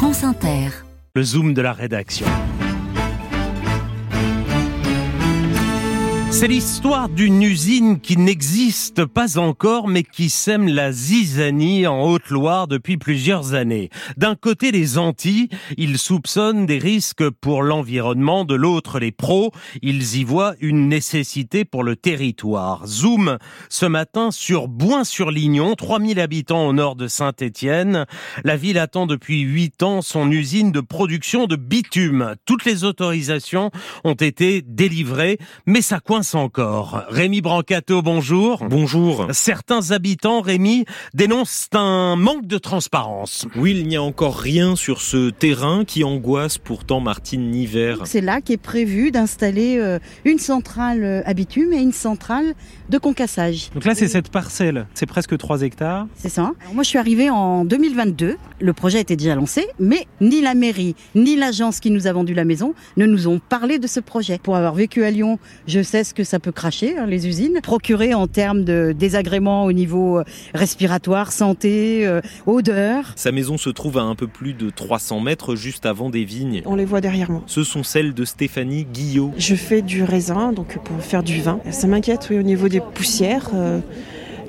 France Inter. Le zoom de la rédaction. C'est l'histoire d'une usine qui n'existe pas encore mais qui sème la zizanie en Haute-Loire depuis plusieurs années. D'un côté les Antilles, ils soupçonnent des risques pour l'environnement, de l'autre les pros, ils y voient une nécessité pour le territoire. Zoom ce matin sur Boin-sur-Lignon, 3000 habitants au nord de Saint-Étienne. La ville attend depuis 8 ans son usine de production de bitume. Toutes les autorisations ont été délivrées mais ça coince encore. Rémi Brancato, bonjour. Bonjour. Certains habitants, Rémi, dénoncent un manque de transparence. Oui, il n'y a encore rien sur ce terrain qui angoisse pourtant Martine Niver. C'est là qu'est prévu d'installer euh, une centrale euh, à bitume et une centrale de concassage. Donc là, c'est cette parcelle, c'est presque 3 hectares. C'est ça. Alors moi, je suis arrivée en 2022. Le projet était déjà lancé, mais ni la mairie, ni l'agence qui nous a vendu la maison ne nous ont parlé de ce projet. Pour avoir vécu à Lyon, je sais ce que ça peut cracher, hein, les usines. Procurer en termes de désagréments au niveau euh, respiratoire, santé, euh, odeur. Sa maison se trouve à un peu plus de 300 mètres juste avant des vignes. On les voit derrière moi. Ce sont celles de Stéphanie Guillot. Je fais du raisin, donc pour faire du vin. Ça m'inquiète, oui, au niveau des poussières. Euh,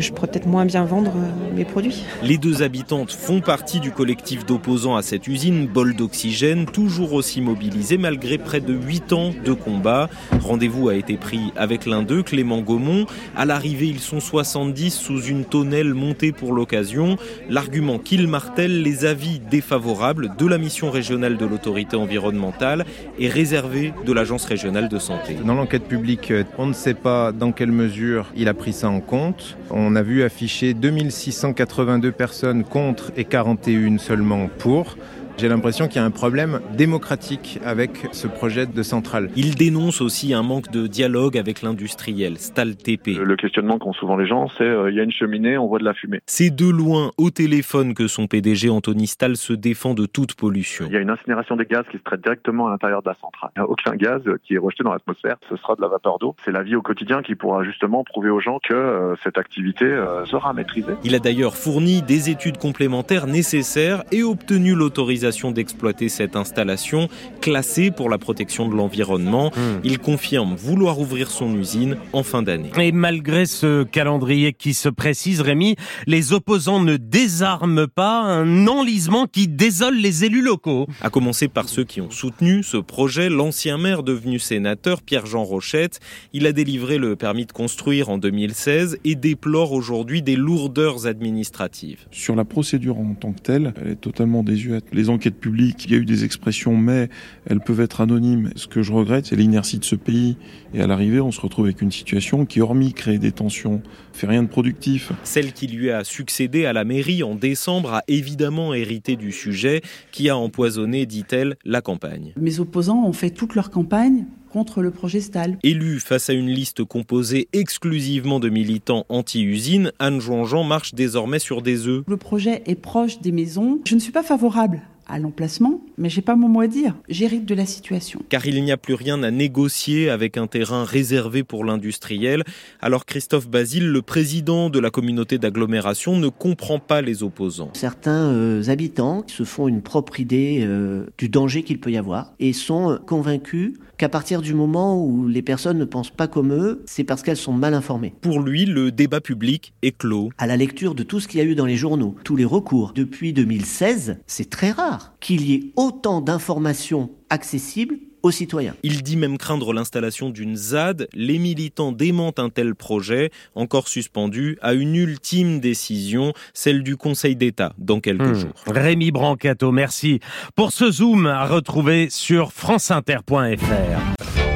je pourrais peut-être moins bien vendre euh, mes produits. Les deux habitantes font partie du collectif d'opposants à cette usine, Bol d'Oxygène, toujours aussi mobilisé malgré près de 8 ans de combat. Rendez-vous a été pris avec l'un d'eux, Clément Gaumont. À l'arrivée, ils sont 70 sous une tonnelle montée pour l'occasion. L'argument qu'ils martèlent, les avis défavorables de la mission régionale de l'autorité environnementale est réservé de l'agence régionale de santé. Dans l'enquête publique, on ne sait pas dans quelle mesure il a pris ça en compte. On a vu afficher 2682 personnes contre et 41 seulement pour. J'ai l'impression qu'il y a un problème démocratique avec ce projet de centrale. Il dénonce aussi un manque de dialogue avec l'industriel, Stal TP. Le questionnement qu'ont souvent les gens, c'est euh, il y a une cheminée, on voit de la fumée. C'est de loin au téléphone que son PDG Anthony Stahl se défend de toute pollution. Il y a une incinération des gaz qui se traite directement à l'intérieur de la centrale. Il n'y a aucun gaz qui est rejeté dans l'atmosphère, ce sera de la vapeur d'eau. C'est la vie au quotidien qui pourra justement prouver aux gens que euh, cette activité euh, sera maîtrisée. Il a d'ailleurs fourni des études complémentaires nécessaires et obtenu l'autorisation d'exploiter cette installation classée pour la protection de l'environnement. Hmm. Il confirme vouloir ouvrir son usine en fin d'année. Et malgré ce calendrier qui se précise, Rémi, les opposants ne désarment pas un enlisement qui désole les élus locaux. À commencer par ceux qui ont soutenu ce projet, l'ancien maire devenu sénateur, Pierre-Jean Rochette, il a délivré le permis de construire en 2016 et déplore aujourd'hui des lourdeurs administratives. Sur la procédure en tant que telle, elle est totalement désuète. Les enquêtes publiques, il y a eu des expressions, mais elles peuvent être anonymes. Ce que je regrette, c'est l'inertie de ce pays. Et à l'arrivée, on se retrouve avec une situation qui, hormis créer des tensions, fait rien de productif. Celle qui lui a succédé à la mairie en décembre a évidemment hérité du sujet qui a empoisonné, dit-elle, la campagne. Mes opposants ont fait toute leur campagne contre le projet Stal. Élue face à une liste composée exclusivement de militants anti-usine, Anne Jouan-Jean marche désormais sur des œufs. Le projet est proche des maisons. Je ne suis pas favorable à l'emplacement, mais j'ai pas mon mot à dire. J'hérite de la situation. Car il n'y a plus rien à négocier avec un terrain réservé pour l'industriel. Alors Christophe Basile, le président de la communauté d'agglomération, ne comprend pas les opposants. Certains euh, habitants se font une propre idée euh, du danger qu'il peut y avoir et sont convaincus qu'à partir du moment où les personnes ne pensent pas comme eux, c'est parce qu'elles sont mal informées. Pour lui, le débat public est clos. À la lecture de tout ce qu'il y a eu dans les journaux, tous les recours depuis 2016, c'est très rare qu'il y ait autant d'informations accessibles aux citoyens. Il dit même craindre l'installation d'une ZAD. Les militants démentent un tel projet, encore suspendu à une ultime décision, celle du Conseil d'État, dans quelques Hmm. jours. Rémi Brancato, merci pour ce zoom à retrouver sur franceinter.fr.